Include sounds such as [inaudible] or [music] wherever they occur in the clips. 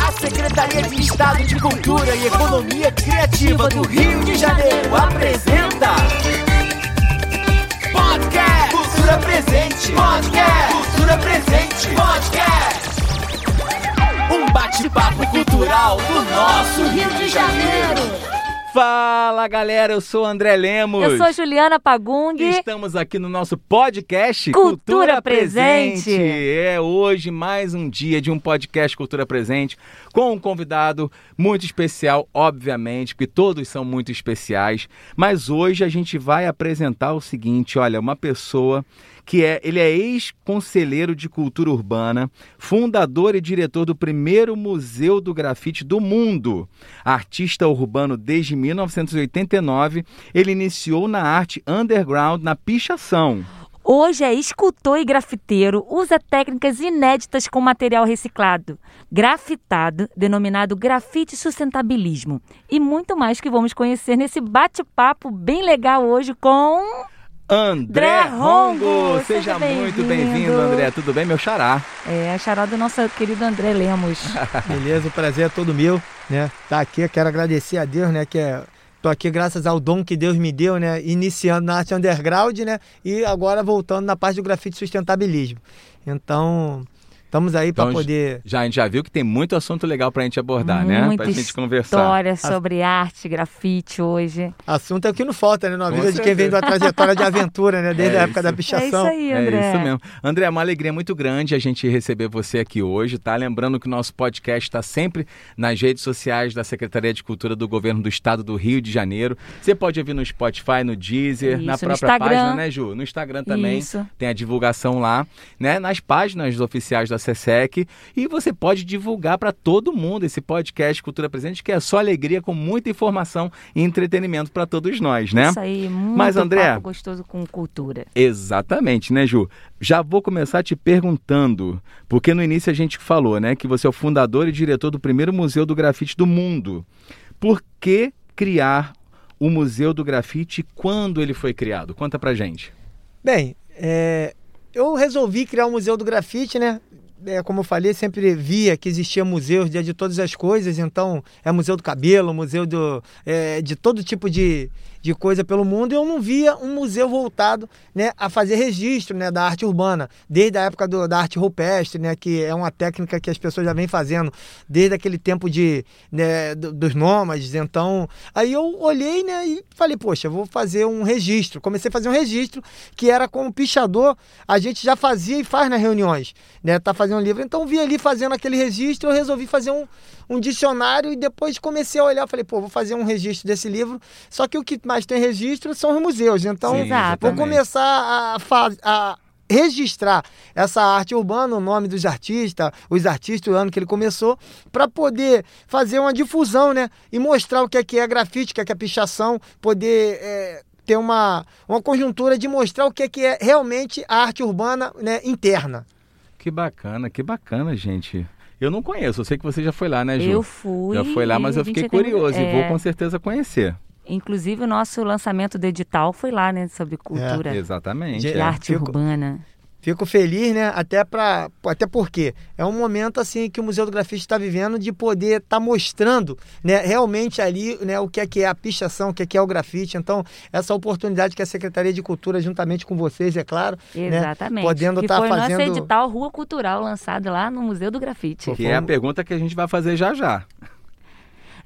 A Secretaria de Estado de Cultura e Economia Criativa do Rio de Janeiro apresenta Podcast Cultura Presente. Podcast Cultura Presente. Podcast. Um bate-papo cultural do nosso Rio de Janeiro Fala galera, eu sou o André Lemos. Eu sou Juliana Pagung. Estamos aqui no nosso podcast Cultura Presente. É hoje mais um dia de um podcast Cultura Presente com um convidado muito especial, obviamente, porque todos são muito especiais. Mas hoje a gente vai apresentar o seguinte: olha, uma pessoa que é, ele é ex-conselheiro de cultura urbana, fundador e diretor do primeiro museu do grafite do mundo. Artista urbano desde 1989, ele iniciou na arte underground na pichação. Hoje é escultor e grafiteiro, usa técnicas inéditas com material reciclado, grafitado, denominado grafite sustentabilismo, e muito mais que vamos conhecer nesse bate-papo bem legal hoje com André Rongo. Rongo. Seja Seja muito bem-vindo. bem-vindo, André. Tudo bem, meu xará? é, a charada do nosso querido André Lemos. [laughs] Beleza, o prazer é todo meu, né? Tá aqui, quero agradecer a Deus, né? Que é, tô aqui graças ao dom que Deus me deu, né? Iniciando na arte underground, né? E agora voltando na parte do grafite sustentabilismo. Então, estamos aí para Então, poder. Já, a gente já viu que tem muito assunto legal pra gente abordar, né? Muita Pra gente conversar. história sobre arte, grafite hoje. Assunto é o que não falta, né? Na Com vida de quem vem de uma trajetória de aventura, né? Desde É a época da isso. É isso pichação. aí, André. É isso mesmo. André, é uma alegria muito grande a gente receber você aqui hoje, tá? Lembrando que o nosso podcast está sempre nas redes sociais da Secretaria de Cultura do Governo do Estado do Rio de Janeiro. Você pode ouvir no Spotify, no Deezer, Isso, na própria página, né, Ju? No Instagram também Isso. tem a divulgação lá, né? Nas páginas oficiais da SESEC. E você pode divulgar para todo mundo esse podcast Cultura Presente, que é só alegria, com muita informação e entretenimento para todos nós, né? Isso aí, muito Mas, André- papo gostoso com cultura. Exatamente, né, Ju? Já vou começar te perguntando, porque no início a gente falou, né, que você é o fundador e diretor do primeiro museu do grafite do mundo. Por que criar o Museu do Grafite e quando ele foi criado? Conta pra gente. Bem, é, eu resolvi criar o Museu do Grafite, né? É, como eu falei, sempre via que existia museus de, de todas as coisas, então é museu do cabelo, museu do, é, de todo tipo de, de coisa pelo mundo, e eu não via um museu voltado né, a fazer registro né, da arte urbana, desde a época do- da arte rupestre, né, que é uma técnica que as pessoas já vêm fazendo desde aquele tempo de, né, do- dos nômades. Então, aí eu olhei né, e falei, poxa, vou fazer um registro. Comecei a fazer um registro que era como pichador, a gente já fazia e faz nas reuniões, né? Tá fazendo um livro. Então vi ali fazendo aquele registro, eu resolvi fazer um, um dicionário e depois comecei a olhar, falei, pô, vou fazer um registro desse livro. Só que o que mais tem registro são os museus. Então, Sim, vou começar a, registrar essa arte urbana, o nome dos artistas, os artistas, o ano que ele começou, para poder fazer uma difusão, né? E mostrar o que é que é grafite, o que é que é pichação, poder é, ter uma, uma conjuntura de mostrar o que é que é realmente a arte urbana né, interna. Que bacana, que bacana, gente. Eu não conheço, eu sei que você já foi lá, né, Ju? Eu fui. Já foi lá, mas e eu fiquei curioso e é, vou com certeza conhecer. Inclusive, o nosso lançamento do edital foi lá, né? Sobre cultura Exatamente. Gente, e é. arte Fico- urbana. Fico feliz, né? Até para, até porque é um momento assim que o Museu do Grafite está vivendo de poder estar mostrando, né, realmente ali, né, o que é que é a pichação, o que é que é o grafite. Então, essa oportunidade que a Secretaria de Cultura, juntamente com vocês, é claro, né, Exatamente. podendo que estar o fazendo. nosso edital Rua Cultural lançado lá no Museu do Grafite. Que é a pergunta que a gente vai fazer já já.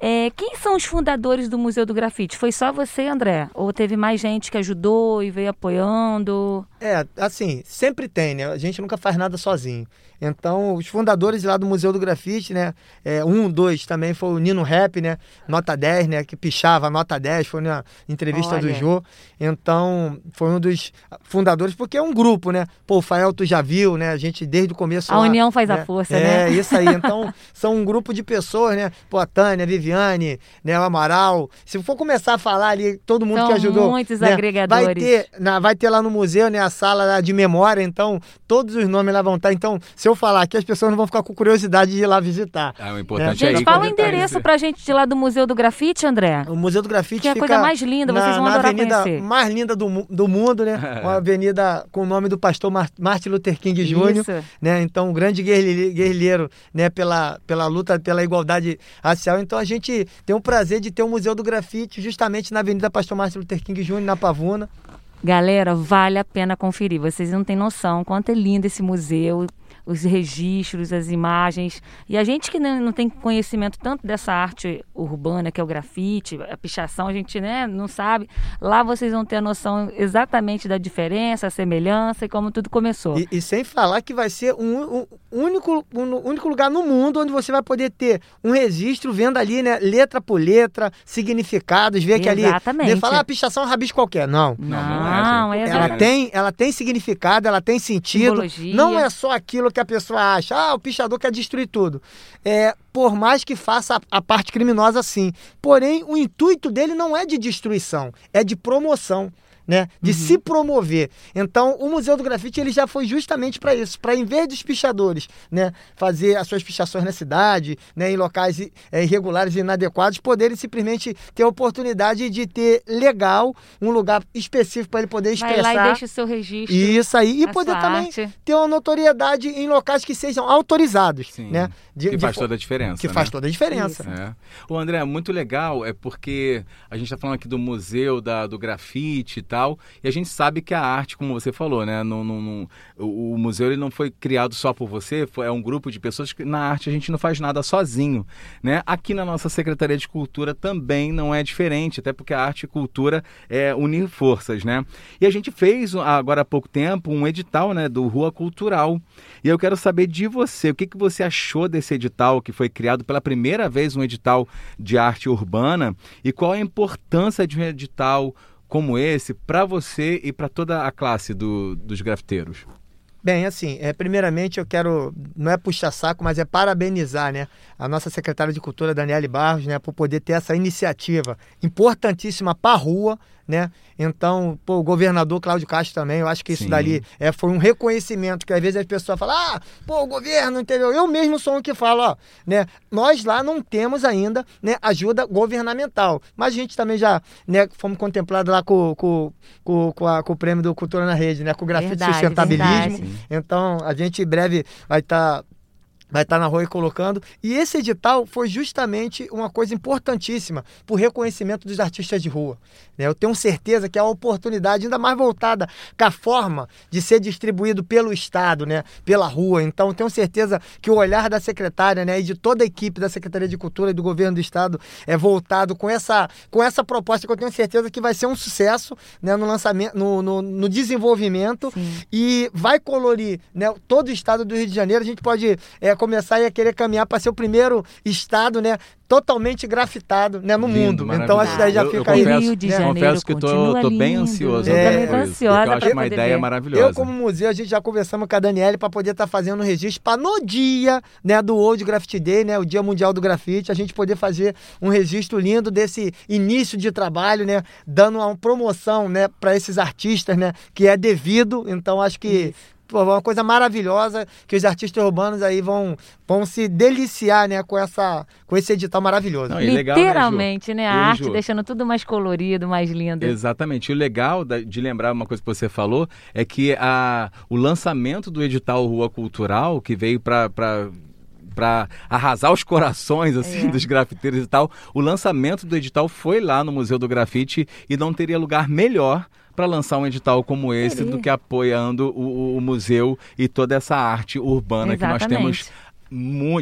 É, quem são os fundadores do Museu do Grafite? Foi só você, André? Ou teve mais gente que ajudou e veio apoiando? É, assim, sempre tem, né? A gente nunca faz nada sozinho. Então, os fundadores lá do Museu do Grafite, né? É, um, dois também foi o Nino Rap, né? Nota 10, né? Que pichava nota 10, foi na entrevista do Olha. Jô. Então, foi um dos fundadores, porque é um grupo, né? Pô, o Fael tu já viu, né? A gente desde o começo A lá, união faz a né? força, é, né? isso aí. Então, são um grupo de pessoas, né? Pô, a Tânia, a Viviane, né? O Amaral. Se for começar a falar ali, todo mundo São que ajudou. muitos né? agregadores. Vai ter, na- vai ter lá no museu, né? A sala de memória, então todos os nomes lá vão estar. Então, se eu falar aqui, as pessoas não vão ficar com curiosidade de ir lá visitar. Ah, o importante Gente, é ir fala o endereço esse- pra gente de lá do Museu do Grafite, André. O Museu do Grafite Que é a coisa mais linda, vocês na, vão na adorar avenida conhecer. mais linda do, do mundo, né? [laughs] Uma avenida com o nome do pastor Mar Martin Luther King Jr., né? Então, um grande guerrilhe- guerrilheiro, né? Pela, pela luta pela igualdade racial. Então, a gente tem o prazer de ter o Museu do Grafite justamente na Avenida Pastor Martin Luther King Jr., na Pavuna. Galera, vale a pena conferir. Vocês não têm noção quanto é lindo esse museu, os registros, as imagens. E a gente que não, não tem conhecimento tanto dessa arte urbana, que é o grafite, a pichação, a gente né, não sabe. Lá vocês vão ter a noção exatamente da diferença, a semelhança e como tudo começou. E, e sem falar que vai ser um, um único, um único lugar no mundo onde você vai poder ter um registro vendo ali, né, letra por letra, significados, ver que ali. Exatamente. Falar ah, pichação é um rabisco qualquer. Não. Não, não é, Não, gente. é Ela tem, ela tem significado, ela tem sentido. Simbologia. Não é só aquilo que a pessoa acha. Ah, o pichador quer destruir tudo. É, por mais que faça a, a parte criminosa sim. Porém, o intuito dele não é de destruição, é de promoção. Né, de Uhum. se promover. Então, o Museu do Grafite ele já foi justamente para isso, para em vez dos pichadores, né, fazer as suas pichações na cidade, né, em locais eh, irregulares e inadequados, poderem simplesmente ter a oportunidade de ter legal um lugar específico para ele poder Vai expressar. lá e deixa o seu registro. Isso aí. E poder também arte. ter uma notoriedade em locais que sejam autorizados, Sim, né? De- que de faz fo- toda a diferença. Que né? faz toda a diferença. É. O André, muito legal, é porque a gente está falando aqui do museu, da, do grafite tal, e a gente sabe que a arte, como você falou, né? O, o museu ele não foi criado só por você, foi, é um grupo de pessoas que na arte a gente não faz nada sozinho, né? Aqui na nossa Secretaria de Cultura também não é diferente, até porque a arte e cultura é unir forças, né? E a gente fez agora há pouco tempo um edital, né, do Rua Cultural. E eu quero saber de você, o que, que você achou desse edital que foi criado pela primeira vez um edital de arte urbana e qual a importância de um edital como esse para você e para toda a classe do- dos grafiteiros? Bem, assim, é, primeiramente eu quero, não é puxar saco, mas é parabenizar, né, a nossa secretária de Cultura, Daniele Barros, né, por poder ter essa iniciativa importantíssima para a rua, né? Então, pô, o governador Cláudio Castro também, eu acho que isso Sim. dali é, foi um reconhecimento, que às vezes as pessoas falam, ah, pô, o governo, entendeu? Eu mesmo sou um que falo, ó, né, nós lá não temos ainda, né, ajuda governamental, mas a gente também já, né, fomos contemplados lá com, com, com, com, a- com o prêmio do Cultura na Rede, né, com o grafite Verdade, sustentabilismo, verdade. então a gente em breve vai estar vai estar na rua e colocando. E esse edital foi justamente uma coisa importantíssima para o reconhecimento dos artistas de rua. né? Eu tenho certeza que é a oportunidade, ainda mais voltada com a forma de ser distribuído pelo Estado, né? pela rua. Então, tenho certeza que o olhar da secretária né? e de toda a equipe da Secretaria de Cultura e do Governo do Estado é voltado com essa, com essa proposta que eu tenho certeza que vai ser um sucesso né? no lançamento, no, no, no desenvolvimento Sim. e vai colorir né, todo o estado do Rio de Janeiro. A gente pode é, começar a querer caminhar para ser o primeiro estado né, totalmente grafitado né, no Lindo, mundo. Então acho que daí já Eu- eu fica aí. confesso- Rio de? Janeiro Confesso que tô bem ansioso Eu É, também isso, ansiosa eu acho uma poder ideia ver. maravilhosa. Eu, como museu, a gente já conversamos com a Daniele para poder estar fazendo um registro para no dia né, do World Graffiti Day, né, o Dia Mundial do Grafite, a gente poder fazer um registro lindo desse início de trabalho, né, dando uma promoção né, para esses artistas, né, que é devido. Então, acho que pô, é uma coisa maravilhosa que os artistas urbanos aí vão, vão se deliciar né, com, essa, com esse edital maravilhoso. Não, legal, né, Ju? Literalmente, né? E, A arte Ju? deixando tudo mais colorido, mais lindo. Exatamente. E o legal de lembrar uma coisa que você falou é que a, o lançamento do edital Rua Cultural, que veio para para arrasar os corações assim É. dos grafiteiros e tal, o lançamento do edital foi lá no Museu do Grafite e não teria lugar melhor para lançar um edital como esse Teria. do que apoiando o, o- museu e toda essa arte urbana que nós temos Exatamente.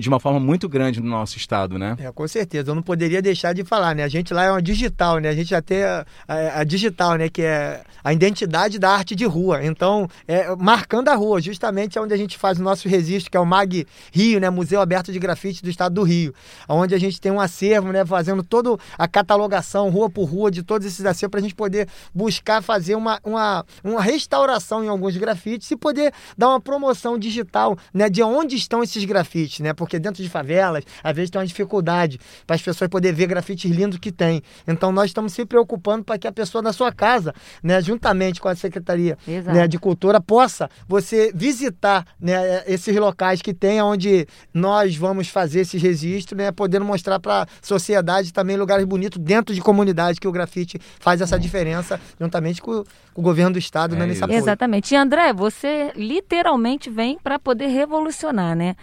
De uma forma muito grande no nosso estado, né? É, com certeza. Eu não poderia deixar de falar, né? A gente lá é uma digital, né? A gente já tem a, a- a digital, né? Que é a identidade da arte de rua. Então, é, marcando a rua, justamente é onde a gente faz o nosso registro, que é o MAG Rio, né? Museu Aberto de Grafite do Estado do Rio. Onde a gente tem um acervo, né? Fazendo toda a catalogação, rua por rua, de todos esses acervos, para a gente poder buscar fazer uma, uma, uma restauração em alguns grafites e poder dar uma promoção digital, né? De onde estão esses grafites. Grafite, né? Porque dentro de favelas, às vezes tem uma dificuldade para as pessoas poderem ver grafites lindos que tem. Então nós estamos se preocupando para que a pessoa na sua casa, né, juntamente com a Secretaria né, de Cultura, possa você visitar né, esses locais que tem, onde nós vamos fazer esses registros, né, podendo mostrar para a sociedade também lugares bonitos dentro de comunidade que o grafite faz essa diferença, juntamente com, com o governo do estado É dando esse isso. apoio. Exatamente. E André, você literalmente vem para poder revolucionar, né?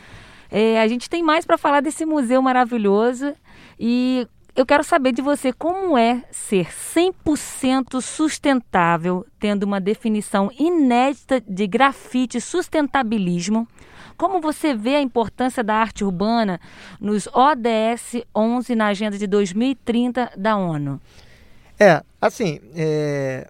É, a gente tem mais para falar desse museu maravilhoso e eu quero saber de você como é ser 100% sustentável, tendo uma definição inédita de grafite sustentabilismo. Como você vê a importância da arte urbana nos ODS 11 na agenda de 2030 da ONU? É, assim, é,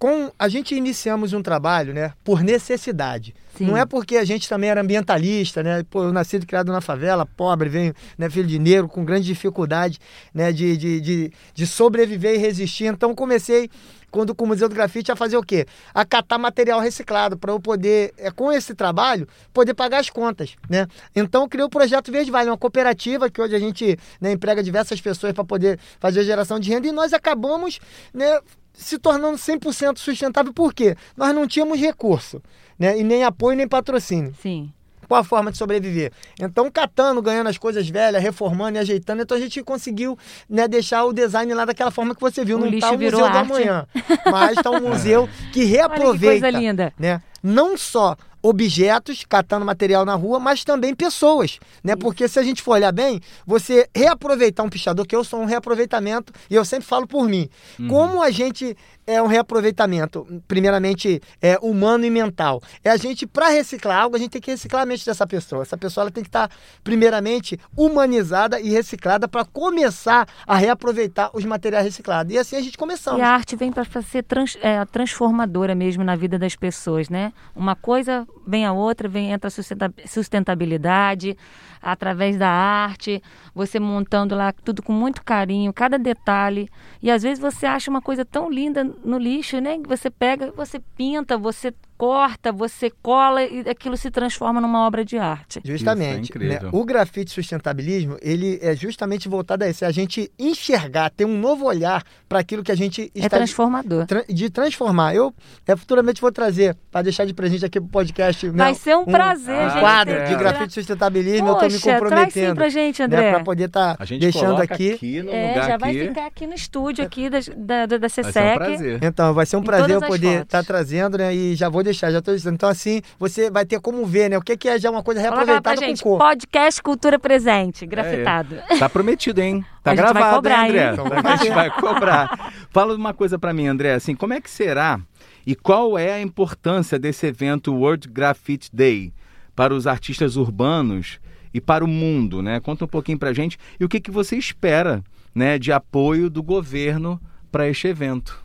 com a gente iniciamos um trabalho, né, por necessidade. Sim. Não é porque a gente também era ambientalista, né? Pô, eu nascido e criado na favela, pobre, venho, né, filho de negro, com grande dificuldade, né, de, de, de, de sobreviver e resistir. Então comecei quando com o Museu do Grafite a fazer o quê? A catar material reciclado para eu poder, é, com esse trabalho, poder pagar as contas, né? Então eu criei o projeto Verde Vale, uma cooperativa que hoje a gente né, emprega diversas pessoas para poder fazer geração de renda e nós acabamos, né, se tornando 100% sustentável. Por quê? Nós não tínhamos recurso, né? E nem apoio, nem patrocínio. Sim. Qual a forma de sobreviver? Então, catando, ganhando as coisas velhas, reformando e ajeitando, então a gente conseguiu né, deixar o design lá daquela forma que você viu. O não lixo [laughs] tá o Museu da arte. Manhã, mas está um museu que Olha que reaproveita coisa linda. né? Não só objetos, catando material na rua, mas também pessoas, né? Porque se a gente for olhar bem, você reaproveitar um pichador, que eu sou um reaproveitamento, e eu sempre falo por mim. Como a gente é um reaproveitamento, primeiramente, é humano e mental. É a gente, para reciclar algo, a gente tem que reciclar a mente dessa pessoa. Essa pessoa ela tem que estar, primeiramente, humanizada e reciclada para começar a reaproveitar os materiais reciclados. E assim a gente começamos. E a arte vem para ser trans- é, transformadora mesmo na vida das pessoas, né? Uma coisa vem a outra, vem entra a sustenta- sustentabilidade através da arte, você montando lá tudo com muito carinho, cada detalhe. E às vezes você acha uma coisa tão linda no lixo, né? Que você pega, você pinta, você corta, você cola e aquilo se transforma numa obra de arte. Justamente. Isso é incrível. né? O grafite sustentabilismo, ele é justamente voltado a isso, é a gente enxergar, ter um novo olhar para aquilo que a gente É está transformador. tra- de transformar. Eu é, futuramente vou trazer, para deixar de presente aqui pro podcast, né, Vai ser um prazer, um gente. quadro ter de grafite sustentabilismo, eu tô me Poxa, traz sim comprometendo. pra gente, né, André. para poder estar gente deixando coloca aqui. no É, lugar já vai aqui. ficar aqui no estúdio aqui da, da, da, da Vai ser um CSEC. prazer. Então, vai ser um prazer eu poder estar trazendo, né? E já vou deixar, já tô dizendo. Então, assim, você vai ter como ver, né? O que, que é já uma coisa pra reaproveitada com gente, cor. podcast Cultura Presente, grafitado. Tá prometido, hein? [laughs] Tá A gente vai gravado, cobrar, hein, André? hein? Então, A gente vai cobrar. Fala uma coisa pra mim, André, assim, como é que será e qual é a importância desse evento World Graffiti Day para os artistas urbanos e para o mundo, né? Conta um pouquinho pra gente e o que, que você espera, né, de apoio do governo para este evento.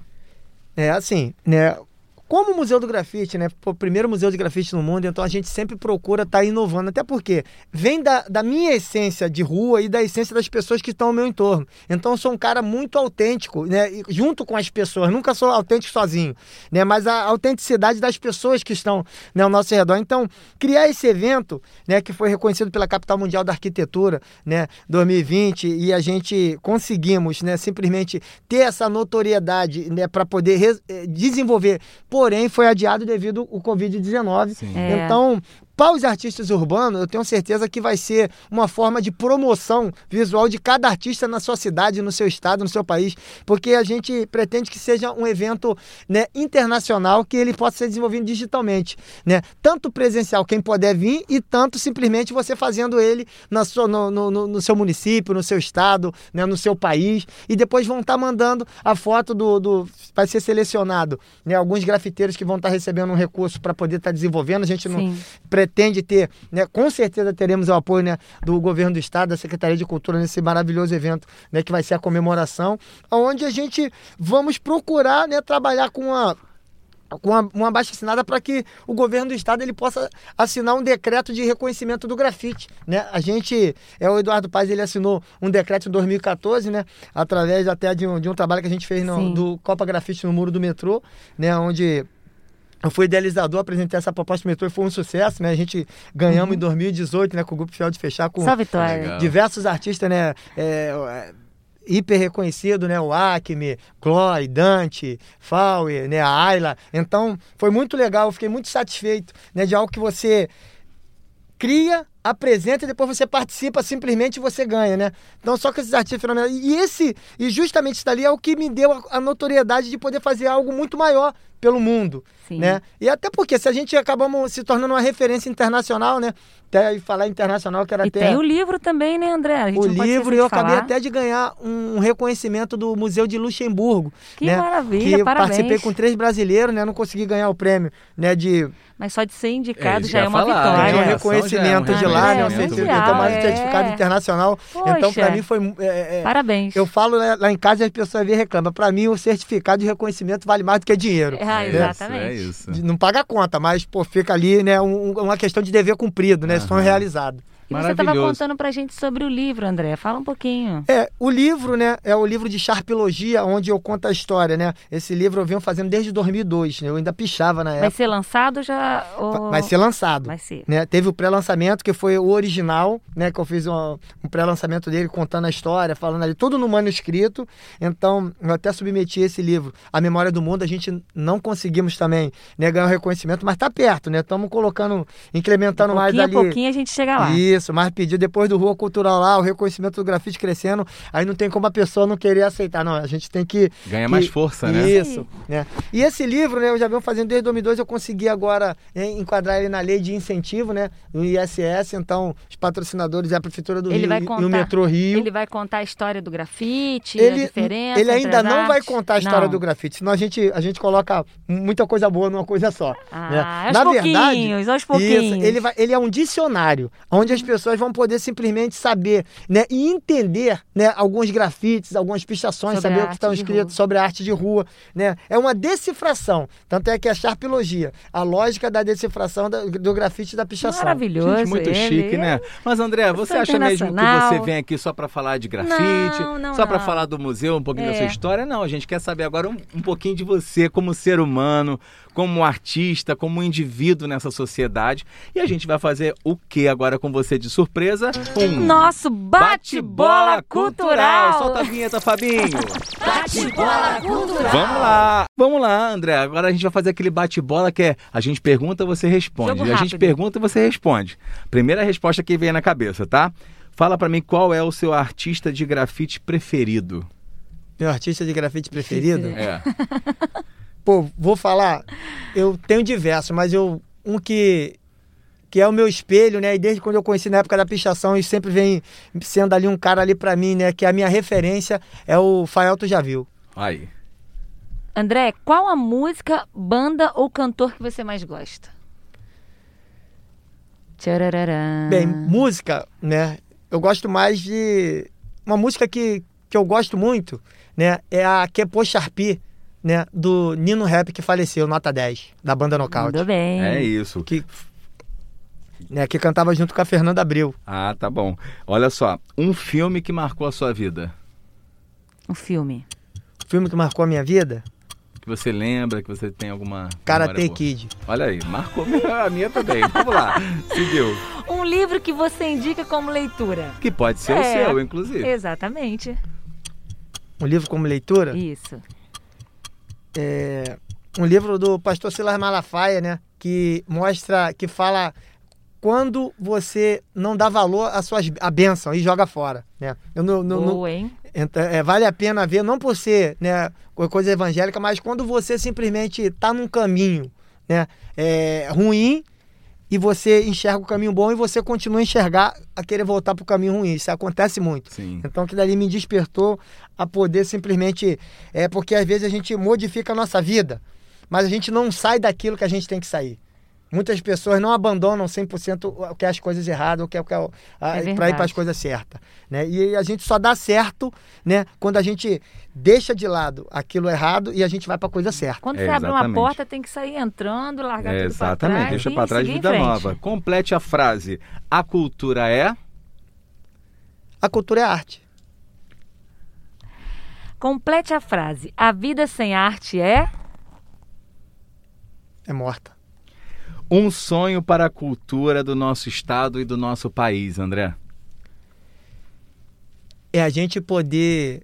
É assim, né? Como o Museu do Grafite, né? O primeiro museu de grafite no mundo, então a gente sempre procura estar inovando. Até porque vem da, da minha essência de rua e da essência das pessoas que estão ao meu entorno. Então eu sou um cara muito autêntico, né? Junto com as pessoas. Nunca sou autêntico sozinho, né? Mas a autenticidade das pessoas que estão né, ao nosso redor. Então, criar esse evento, né? Que foi reconhecido pela Capital Mundial da Arquitetura, né? 2020 e a gente conseguimos, né? Simplesmente ter essa notoriedade, né? Para poder eh, desenvolver porém foi adiado devido ao Covid-19. Sim. É. Então, para os artistas urbanos, eu tenho certeza que vai ser uma forma de promoção visual de cada artista na sua cidade, no seu estado, no seu país, porque a gente pretende que seja um evento né, internacional que ele possa ser desenvolvido digitalmente, né? Tanto presencial, quem puder vir, e tanto simplesmente você fazendo ele na sua, no, no- no- seu município, no seu estado, né, no seu país, e depois vão estar mandando a foto do, do vai ser selecionado, né? Alguns grafiteiros que vão estar recebendo um recurso para poder estar desenvolvendo. A gente não Sim. Pretende ter, né? Com certeza teremos o apoio, né, do governo do estado, da Secretaria de Cultura nesse maravilhoso evento, né, que vai ser a comemoração, onde a gente vamos procurar, né, trabalhar com a com uma, uma baixa assinada para que o governo do estado ele possa assinar um decreto de reconhecimento do grafite, né? A gente, é o Eduardo Paz, ele assinou um decreto em 2014, né? Através até de um, de um trabalho que a gente fez no, Sim. do Copa Grafite no muro do metrô, né? Onde eu fui idealizador, apresentei essa proposta metrô e foi um sucesso, né? A gente ganhamos em 2018, né, com o Grupo Fiel de Fechar, com. Legal. diversos artistas, né? é, é, hiper reconhecido, né? O Acme, Chloe, Dante, Fauer, né? A Ayla. Então, foi muito legal, eu fiquei muito satisfeito, né? De algo que você cria, apresenta e depois você participa, simplesmente você ganha, né? Então, só com esses artistas fenomenais. E esse, e justamente isso dali é o que me deu a, a notoriedade de poder fazer algo muito maior pelo mundo, Sim. né? E até porque se a gente acabamos se tornando uma referência internacional, né? Até falar internacional, que era E até tem o livro também, né, André? A gente o livro e eu de acabei falar. até de ganhar um reconhecimento do Museu de Luxemburgo. Que né? maravilha, que eu parabéns. participei com três brasileiros, né? Não consegui ganhar o prêmio, né? De Mas só de ser É, indicado isso já é uma falar, de vitória. um é, reconhecimento só já é de um lá, né? Eu reconhecimento sei que mundial, eu mais um é. certificado internacional. Então, Poxa. para mim, foi. é, é, Parabéns. eu falo né, lá em casa e as pessoas vêm e reclamam. Para mim, o certificado de reconhecimento vale mais do que dinheiro. Ah, É exatamente. Isso, é isso. Não paga a conta, mas pô, fica ali, né? um- uma questão de dever cumprido, né? Sonho Aham. realizado. E você estava contando pra gente sobre o livro, André. Fala um pouquinho. É, o livro, né, é o livro de Sharpologia, onde eu conto a história, né? Esse livro eu venho fazendo desde 2002, né? Eu ainda pichava na Vai época. ser lançado já? ou- Vai ser lançado. Vai ser. Né? Teve o pré-lançamento, que foi o original, né? Que eu fiz um, um pré-lançamento dele contando a história, falando ali, tudo no manuscrito. Então, eu até submeti esse livro, A Memória do Mundo. A gente não conseguimos também né, ganhar o reconhecimento, mas tá perto, né? Estamos colocando, incrementando mais pouquinho ali. a pouquinho a gente chega lá. Isso, mais pedido depois do Rua Cultural lá, o reconhecimento do grafite crescendo, aí não tem como a pessoa não querer aceitar, não, a gente tem que... Ganha que- mais força, né? Isso, né? E esse livro, né, eu já venho fazendo desde 2002, eu consegui agora né, enquadrar ele na lei de incentivo, né, no ISS, então os patrocinadores é a Prefeitura do Ele Rio vai e o contar- Metrô Rio. Ele vai contar a história do grafite, a Ele, diferença. ele ainda entre as não vai artes? contar a história Não. do grafite, senão a gente, a gente coloca muita coisa boa numa coisa só. Ah, né? aos Na pouquinhos, verdade, aos pouquinhos. Isso, ele, vai, ele é um dicionário, onde as pessoas vão poder simplesmente saber né, e entender né, alguns grafites, algumas pichações, Sobre saber a o que de escrito rua. sobre a arte de rua. Né? É uma decifração, tanto é que é a Sharpologia, a lógica da decifração da- do grafite e da pichação. Maravilhoso. Gente, muito ele. chique, né? Mas, André, você acha mesmo que você vem aqui só pra falar de grafite? Não, não, só pra não. falar do museu, um pouquinho da É. sua história? Não, a gente quer saber agora um, um pouquinho de você como ser humano, como artista, como indivíduo nessa sociedade. E a gente vai fazer o que agora com você de surpresa? Um Nosso bate-bola cultural. Solta a vinheta, Fabinho. Bate-bola cultural. Vamos lá. Vamos lá, André. Agora a gente vai fazer aquele bate-bola que é a gente pergunta, você responde. Jogo a gente pergunta, você responde. Primeira resposta que vem na cabeça, tá? Fala pra mim qual é o seu artista de grafite preferido. Meu artista de grafite preferido? É. [laughs] Pô, vou falar, eu tenho diversos, mas eu um que que é o meu espelho, né? E desde quando eu conheci na época da pichação, e sempre vem sendo ali um cara ali pra mim, né? Que é a minha referência é o Fael Tu já viu. Aí. André, qual a música, banda ou cantor que você mais gosta? Tcharararã. Bem, música, né? Eu gosto mais de uma música que, que eu gosto muito, né? É a Kepo Sharpie, né? Do Nino Rap que faleceu, nota 10, da banda Nocaute. Mandou bem. É isso. Que né, que cantava junto com a Fernanda Abreu. Ah, tá bom. Olha só, um filme que marcou a sua vida. Um filme. O filme que marcou a minha vida, Que você lembra, que você tem alguma. Karate. Kid. Olha aí, marcou a minha também. Vamos lá. [laughs] Seguiu. Um livro que você indica como leitura. Que pode ser o É. seu, inclusive. Exatamente. Um livro como leitura. Isso. É, um livro do pastor Silas Malafaia, né? Que mostra, que fala quando você não dá valor às suas a bênção e joga fora, né? Eu não- não- Boa, hein? então, é, vale a pena ver, não por ser né, coisa evangélica, mas quando você simplesmente está num caminho né, é, ruim e você enxerga o caminho bom e você continua a enxergar a querer voltar para o caminho ruim. Isso acontece muito. Sim. Então que dali me despertou a poder simplesmente. É porque às vezes a gente modifica a nossa vida, mas a gente não sai daquilo que a gente tem que sair. Muitas pessoas não abandonam 100% o que é as coisas erradas, o que é, o que é, É para ir para as coisas certas. Né? E a gente só dá certo né, quando a gente deixa de lado aquilo errado e a gente vai para a coisa certa. Quando É, você abre uma exatamente. porta, tem que sair entrando, largar É, tudo pra exatamente, trás. deixa e pra trás vida nova. Complete a frase. A cultura é. A cultura é arte. Complete a frase. A vida sem arte é. é morta. Um sonho para a cultura do nosso estado e do nosso país, André. É a gente poder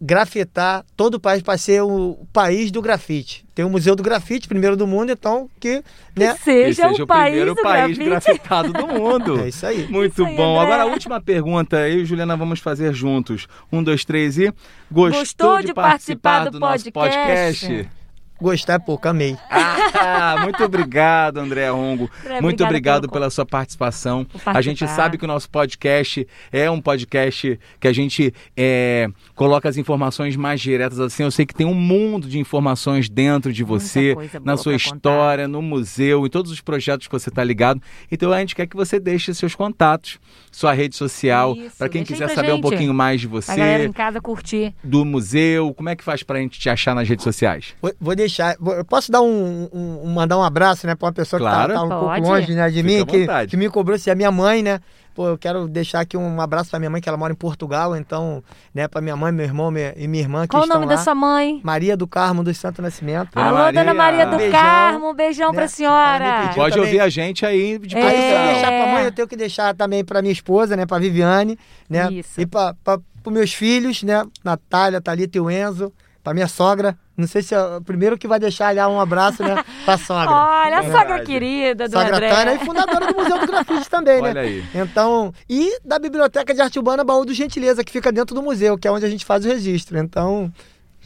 grafitar todo o país para ser o país do grafite. Tem o Museu do Grafite, primeiro do mundo, então que, né? Que seja, que seja o, país primeiro do país grafite. grafitado do mundo. [laughs] É isso aí. Muito Isso aí, bom. André. Agora a última pergunta, eu e Juliana vamos fazer juntos. Um, dois, três e. Gostou, Gostou de, de participar, participar do, do nosso podcast? podcast? Gostar é pouco, amei. Ah, muito obrigado, André Rongo. André, muito obrigado pela sua participação. A gente sabe que o nosso podcast é um podcast que a gente é, coloca as informações mais diretas assim. Eu sei que tem um mundo de informações dentro de você, na sua pra contar. história, no museu, em todos os projetos que você está ligado. Então a gente quer que você deixe seus contatos, sua rede social, para quem quiser pra saber um gente. pouquinho mais de Pra galera você, em casa curtir. do museu. Como é que faz para a gente te achar nas redes sociais? Vou, vou deixar. Eu posso dar um, um- mandar um abraço, né, para uma pessoa Claro. que tá, tá um Pode. pouco longe, né, de Fica mim, que, que me cobrou se é minha mãe, né? Pô, eu quero deixar aqui um abraço para minha mãe, que ela mora em Portugal, então, né, para minha mãe, meu irmão minha- e minha irmã que Qual o nome lá. da sua mãe? Maria do Carmo do Santo Nascimento. Dona Alô, Maria. Dona Maria do Beijão. Carmo, um beijão Né? pra Ela senhora. Pode também. ouvir a gente aí de É. Aí eu tenho que Portugal. deixar pra mãe, eu tenho que deixar também pra minha esposa, né, pra Viviane, né? Isso. E pros meus filhos, né, Natália, Thalita e o Enzo, pra minha sogra. Não sei se é o primeiro que vai deixar aliás um abraço, né, pra [laughs] sogra. Olha, a sogra Verdade. querida do Sogra André. Tânia e fundadora do Museu do Grafite também, né? Olha aí. Então, e da Biblioteca de Arte Urbana Baú do Gentileza, que fica dentro do museu, que é onde a gente faz o registro. Então,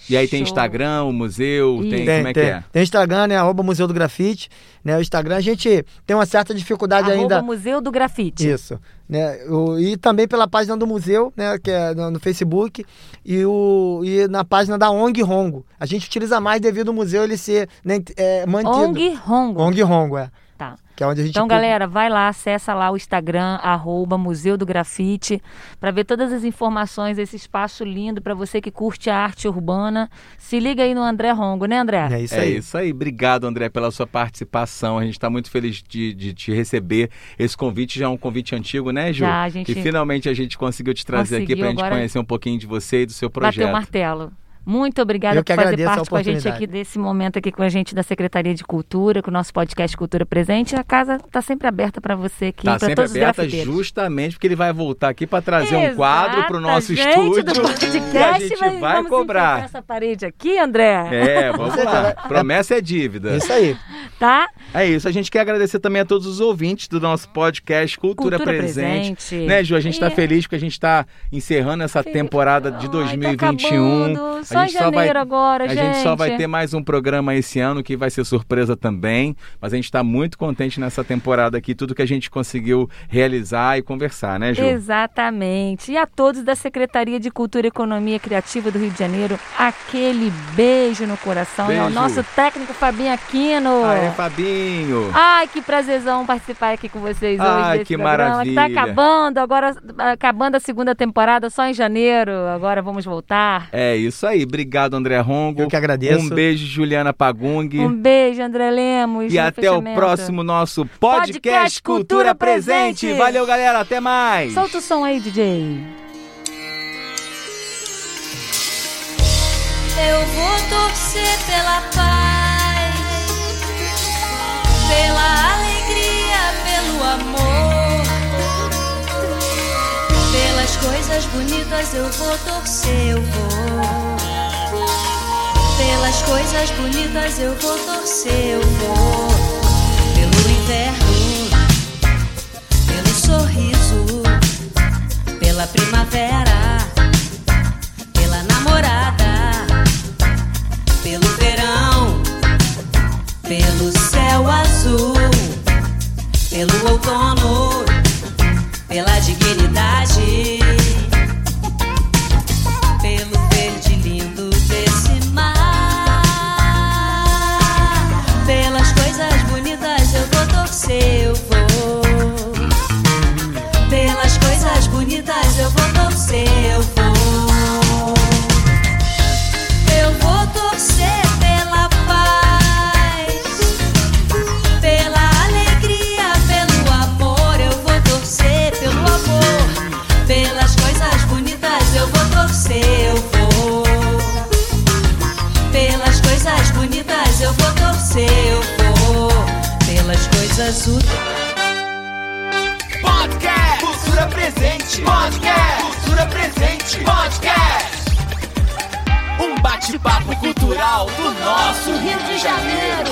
E aí tem Show. Instagram, o museu, tem, tem, como é tem, que é? tem Instagram, né, arroba Museu do Grafite, né, o Instagram, a gente tem uma certa dificuldade Arroba ainda... Museu do Grafite. Isso. Né? O- e também pela página do museu, né? Que é no, no Facebook, e, o, e na página da ONG Rongo. A gente utiliza mais devido ao museu ele ser né, é, mantido. ONG Rongo. ONG Rongo, é. Que é onde a gente. Então, pu- galera, vai lá, acessa lá o Instagram, arroba Museu do Grafite, para ver todas as informações desse espaço lindo para você que curte a arte urbana. Se liga aí no André Rongo, né, André? É isso é aí. isso aí. Obrigado, André, pela sua participação. A gente está muito feliz de, de te receber. Esse convite já é um convite antigo, né, Ju? Já, a gente- E finalmente a gente conseguiu te trazer aqui Conseguiu, para a gente agora- conhecer um pouquinho de você e do seu Bateu projeto. o martelo. Muito obrigada Eu por fazer parte com a gente aqui desse momento aqui com a gente da Secretaria de Cultura, com o nosso podcast Cultura Presente. A casa está sempre aberta para você aqui, Tá para sempre todos os aberta grafiteiros. justamente porque ele vai voltar aqui para trazer um quadro para o nosso gente, estúdio do podcast, [laughs] e a gente mas vai vamos cobrar. enfeitar essa parede aqui, André. É, [laughs] vamos lá. vai- Promessa é dívida. Isso aí. Tá? É isso. A gente quer agradecer também a todos os ouvintes do nosso podcast Cultura, Cultura Presente. Presente. Né, Ju? A gente está E- feliz porque a gente está encerrando essa Feliz. temporada de Ai, tá 2021. Só a em gente só vai janeiro agora, a gente só vai gente. ter mais um programa esse ano que vai ser surpresa também, mas a gente está muito contente nessa temporada aqui, tudo que a gente conseguiu realizar e conversar, né, Ju? Exatamente. E a todos da Secretaria de Cultura e Economia Criativa do Rio de Janeiro, aquele beijo no coração. E ao Beijo. nosso técnico Fabinho Aquino. Aê, Fabinho! Ai, que prazerzão participar aqui com vocês hoje Ai, que programa. Tá maravilha. acabando, agora acabando a segunda temporada só em janeiro. Agora vamos voltar. É isso aí. Obrigado, André Rongo. Eu que agradeço. Um beijo, Juliana Pagung. Um beijo, André Lemos. E até o próximo nosso podcast, Podcast Cultura, Cultura Presente. Presente. Valeu, galera. Até mais. Solta o som aí, DJ. Eu vou torcer pela paz, pela alegria, pelo amor. Pelas coisas bonitas eu vou torcer, eu vou. Pelas coisas bonitas eu vou torcer, eu vou. Pelo inverno, pelo sorriso, pela primavera, pela namorada pelo verão, pelo céu azul, pelo outono, pela dignidade, bonitas eu vou torcer, eu vou. Eu vou torcer pela paz, pela alegria, pelo amor. Eu vou torcer pelo amor, pelas coisas bonitas eu vou torcer, eu vou. Pelas coisas bonitas eu vou torcer, eu vou. Pelas coisas úteis. Presente. Podcast Cultura Presente. Podcast. Um bate-papo cultural do nosso Rio de Janeiro.